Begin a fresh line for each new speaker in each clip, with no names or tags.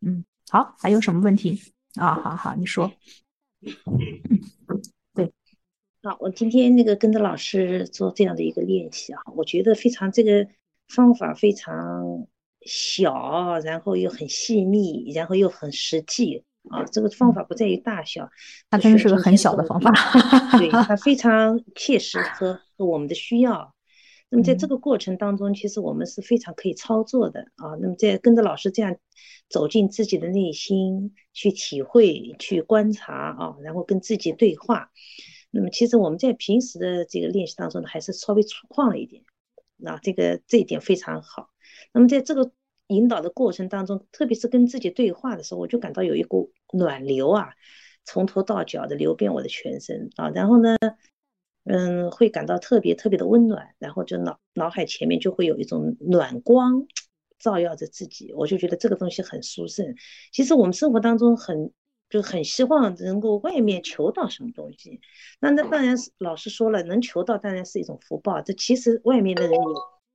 嗯，好，还有什么问题啊？好好，你说。对，
好，我今天那个跟着老师做这样的一个练习啊，我觉得非常这个方法非常小，然后又很细腻，然后又很实际啊。这个方法不在于大小，
它真的是个很小的方法，
对，它非常切实和和我们的需要。那么在这个过程当中，其实我们是非常可以操作的啊。那么在跟着老师这样走进自己的内心，去体会、去观察啊，然后跟自己对话。那么其实我们在平时的这个练习当中呢，还是稍微粗犷了一点。那这个这一点非常好。那么在这个引导的过程当中，特别是跟自己对话的时候，我就感到有一股暖流啊，从头到脚的流遍我的全身啊。然后呢？嗯，会感到特别特别的温暖，然后就脑脑海前面就会有一种暖光照耀着自己，我就觉得这个东西很殊胜。其实我们生活当中很就很希望能够外面求到什么东西，那那当然是老师说了，能求到当然是一种福报。这其实外面的人也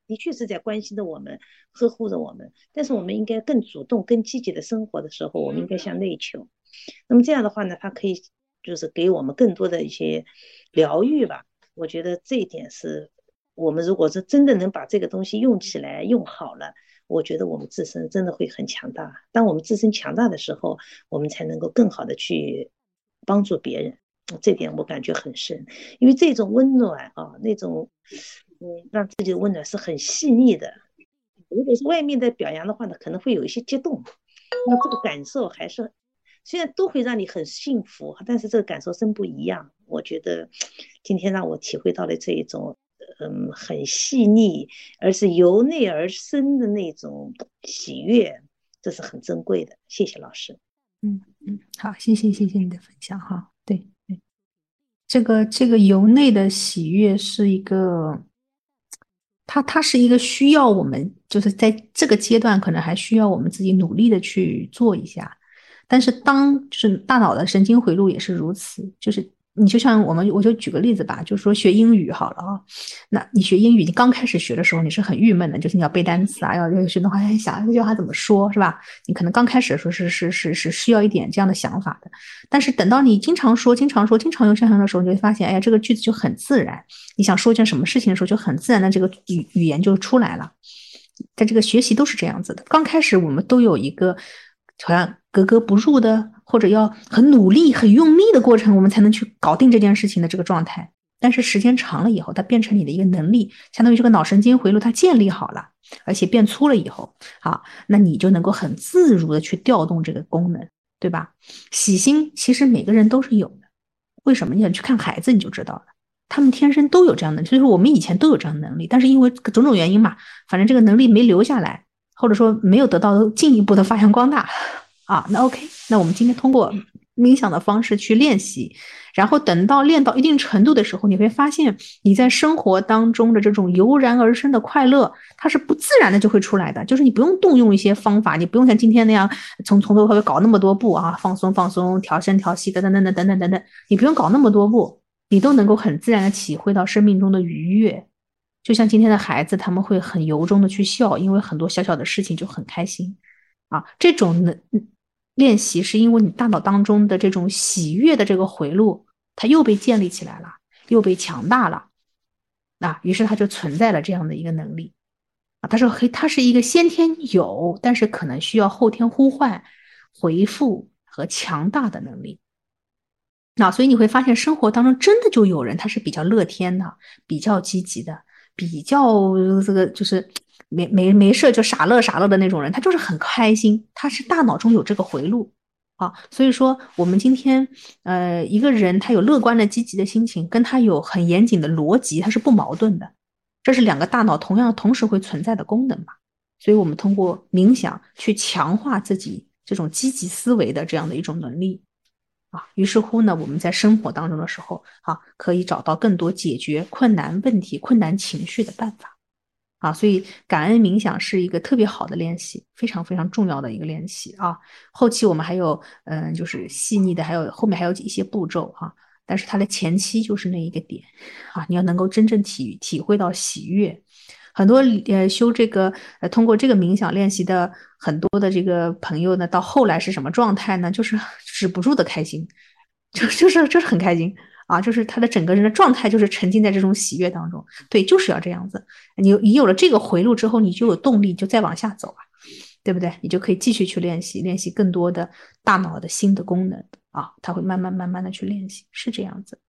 的确是在关心着我们，呵护着我们，但是我们应该更主动、更积极的生活的时候，我们应该向内求。那么这样的话呢，它可以。就是给我们更多的一些疗愈吧，我觉得这一点是我们如果是真的能把这个东西用起来用好了，我觉得我们自身真的会很强大。当我们自身强大的时候，我们才能够更好的去帮助别人。这点我感觉很深，因为这种温暖啊，那种嗯，让自己的温暖是很细腻的。如果是外面的表扬的话呢，可能会有一些激动，那这个感受还是。虽然都会让你很幸福，但是这个感受真不一样。我觉得今天让我体会到了这一种，嗯，很细腻，而是由内而生的那种喜悦，这是很珍贵的。谢谢老师。
嗯嗯，好，谢谢谢谢你的分享哈。对对，这个这个由内的喜悦是一个，它它是一个需要我们就是在这个阶段可能还需要我们自己努力的去做一下。但是，当就是大脑的神经回路也是如此，就是你就像我们，我就举个例子吧，就是说学英语好了啊，那你学英语，你刚开始学的时候，你是很郁闷的，就是你要背单词啊，要要学的话，想这句话怎么说，是吧？你可能刚开始的时候是是是是需要一点这样的想法的。但是等到你经常说、经常说、经常用上的时候，你会发现，哎呀，这个句子就很自然。你想说一件什么事情的时候，就很自然的这个语语言就出来了。在这个学习都是这样子的，刚开始我们都有一个。好像格格不入的，或者要很努力、很用力的过程，我们才能去搞定这件事情的这个状态。但是时间长了以后，它变成你的一个能力，相当于这个脑神经回路它建立好了，而且变粗了以后，好，那你就能够很自如的去调动这个功能，对吧？喜心其实每个人都是有的，为什么？你想去看孩子你就知道了，他们天生都有这样的，所以说我们以前都有这样的能力，但是因为种种原因嘛，反正这个能力没留下来。或者说没有得到进一步的发扬光大啊，那 OK，那我们今天通过冥想的方式去练习，然后等到练到一定程度的时候，你会发现你在生活当中的这种油然而生的快乐，它是不自然的就会出来的，就是你不用动用一些方法，你不用像今天那样从从头到尾搞那么多步啊，放松放松，调身调息等等等等等等等等，你不用搞那么多步，你都能够很自然的体会到生命中的愉悦。就像今天的孩子，他们会很由衷的去笑，因为很多小小的事情就很开心啊。这种的练习是因为你大脑当中的这种喜悦的这个回路，它又被建立起来了，又被强大了啊。于是它就存在了这样的一个能力啊。他说：“嘿，它是一个先天有，但是可能需要后天呼唤、回复和强大的能力。”那所以你会发现，生活当中真的就有人他是比较乐天的，比较积极的。比较这个就是没没没事就傻乐傻乐的那种人，他就是很开心，他是大脑中有这个回路啊。所以说，我们今天呃一个人他有乐观的积极的心情，跟他有很严谨的逻辑，他是不矛盾的。这是两个大脑同样同时会存在的功能吧？所以我们通过冥想去强化自己这种积极思维的这样的一种能力。啊，于是乎呢，我们在生活当中的时候，啊，可以找到更多解决困难问题、困难情绪的办法，啊，所以感恩冥想是一个特别好的练习，非常非常重要的一个练习啊。后期我们还有，嗯，就是细腻的，还有后面还有一些步骤哈，但是它的前期就是那一个点，啊，你要能够真正体体会到喜悦，很多呃修这个呃通过这个冥想练习的很多的这个朋友呢，到后来是什么状态呢？就是 止不住的开心，就就是就是很开心啊，就是他的整个人的状态就是沉浸在这种喜悦当中。对，就是要这样子。你你有了这个回路之后，你就有动力就再往下走啊，对不对？你就可以继续去练习，练习更多的大脑的新的功能啊，他会慢慢慢慢的去练习，是这样子。